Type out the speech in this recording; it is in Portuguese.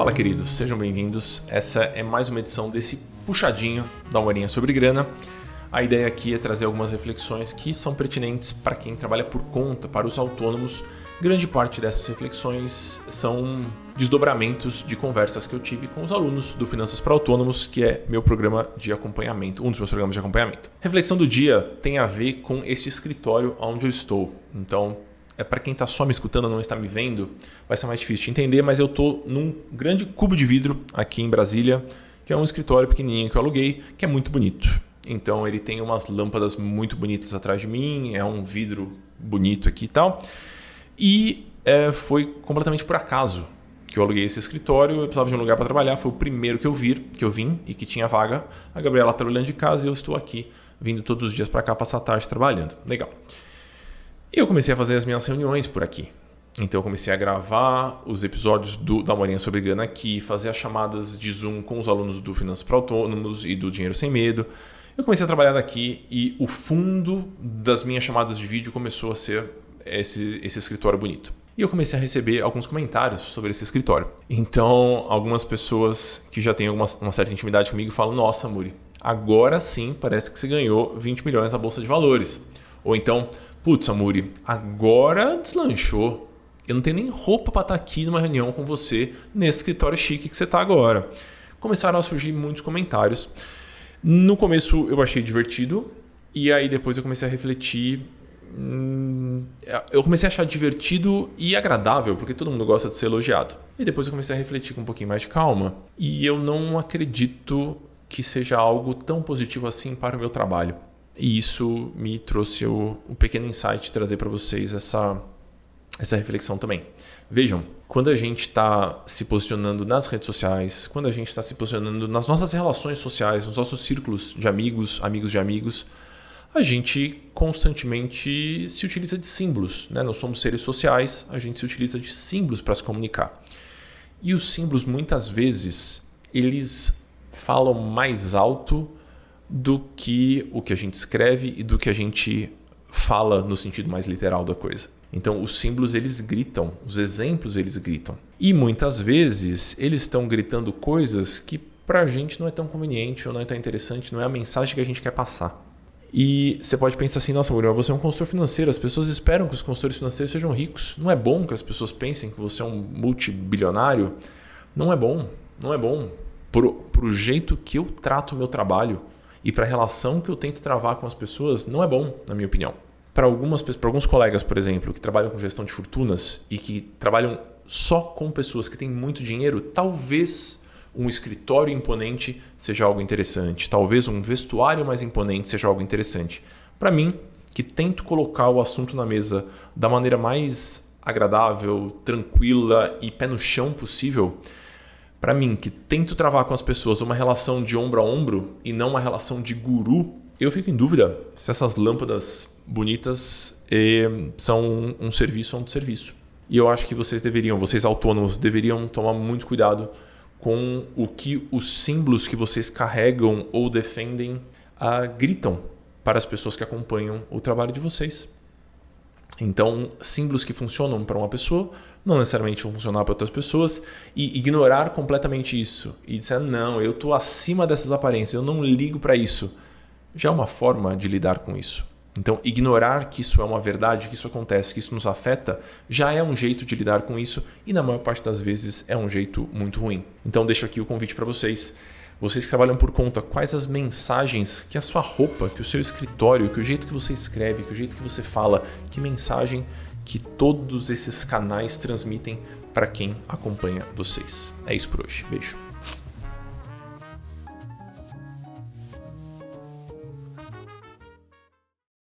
Fala, queridos, sejam bem-vindos. Essa é mais uma edição desse puxadinho da Morinha sobre Grana. A ideia aqui é trazer algumas reflexões que são pertinentes para quem trabalha por conta, para os autônomos. Grande parte dessas reflexões são desdobramentos de conversas que eu tive com os alunos do Finanças para Autônomos, que é meu programa de acompanhamento, um dos meus programas de acompanhamento. Reflexão do dia tem a ver com este escritório onde eu estou. Então, é para quem está só me escutando, não está me vendo, vai ser mais difícil de entender, mas eu estou num grande cubo de vidro aqui em Brasília, que é um escritório pequenininho que eu aluguei, que é muito bonito. Então ele tem umas lâmpadas muito bonitas atrás de mim, é um vidro bonito aqui e tal. E é, foi completamente por acaso que eu aluguei esse escritório, eu precisava de um lugar para trabalhar, foi o primeiro que eu vi, que eu vim e que tinha vaga. A Gabriela está olhando de casa e eu estou aqui, vindo todos os dias para cá passar a tarde trabalhando. Legal. Eu comecei a fazer as minhas reuniões por aqui. Então eu comecei a gravar os episódios do, da Morinha sobre Grana aqui, fazer as chamadas de Zoom com os alunos do Finanças para Autônomos e do Dinheiro Sem Medo. Eu comecei a trabalhar daqui e o fundo das minhas chamadas de vídeo começou a ser esse, esse escritório bonito. E eu comecei a receber alguns comentários sobre esse escritório. Então, algumas pessoas que já têm alguma, uma certa intimidade comigo falam: Nossa, Muri, agora sim parece que você ganhou 20 milhões na Bolsa de Valores. Ou então, putz, Amuri, agora deslanchou. Eu não tenho nem roupa para estar tá aqui numa reunião com você nesse escritório chique que você está agora. Começaram a surgir muitos comentários. No começo eu achei divertido e aí depois eu comecei a refletir. Hum, eu comecei a achar divertido e agradável, porque todo mundo gosta de ser elogiado. E depois eu comecei a refletir com um pouquinho mais de calma. E eu não acredito que seja algo tão positivo assim para o meu trabalho. E isso me trouxe o, o pequeno insight de trazer para vocês essa, essa reflexão também. Vejam, quando a gente está se posicionando nas redes sociais, quando a gente está se posicionando nas nossas relações sociais, nos nossos círculos de amigos, amigos de amigos, a gente constantemente se utiliza de símbolos. Né? Nós somos seres sociais, a gente se utiliza de símbolos para se comunicar. E os símbolos, muitas vezes, eles falam mais alto do que o que a gente escreve e do que a gente fala no sentido mais literal da coisa. Então, os símbolos eles gritam, os exemplos eles gritam. E muitas vezes eles estão gritando coisas que para a gente não é tão conveniente ou não é tão interessante, não é a mensagem que a gente quer passar. E você pode pensar assim: nossa, Muriel, você é um consultor financeiro, as pessoas esperam que os consultores financeiros sejam ricos. Não é bom que as pessoas pensem que você é um multibilionário? Não é bom, não é bom. Para o jeito que eu trato o meu trabalho, e para a relação que eu tento travar com as pessoas não é bom, na minha opinião. Para algumas para alguns colegas, por exemplo, que trabalham com gestão de fortunas e que trabalham só com pessoas que têm muito dinheiro, talvez um escritório imponente seja algo interessante, talvez um vestuário mais imponente seja algo interessante. Para mim, que tento colocar o assunto na mesa da maneira mais agradável, tranquila e pé no chão possível, para mim, que tento travar com as pessoas uma relação de ombro a ombro e não uma relação de guru, eu fico em dúvida se essas lâmpadas bonitas eh, são um, um serviço ou um serviço. E eu acho que vocês deveriam, vocês autônomos, deveriam tomar muito cuidado com o que os símbolos que vocês carregam ou defendem ah, gritam para as pessoas que acompanham o trabalho de vocês. Então, símbolos que funcionam para uma pessoa não necessariamente vão funcionar para outras pessoas e ignorar completamente isso e dizer não, eu estou acima dessas aparências, eu não ligo para isso, já é uma forma de lidar com isso. Então, ignorar que isso é uma verdade, que isso acontece, que isso nos afeta, já é um jeito de lidar com isso e na maior parte das vezes é um jeito muito ruim. Então, deixo aqui o convite para vocês. Vocês que trabalham por conta, quais as mensagens que a sua roupa, que o seu escritório, que o jeito que você escreve, que o jeito que você fala, que mensagem que todos esses canais transmitem para quem acompanha vocês. É isso por hoje. Beijo.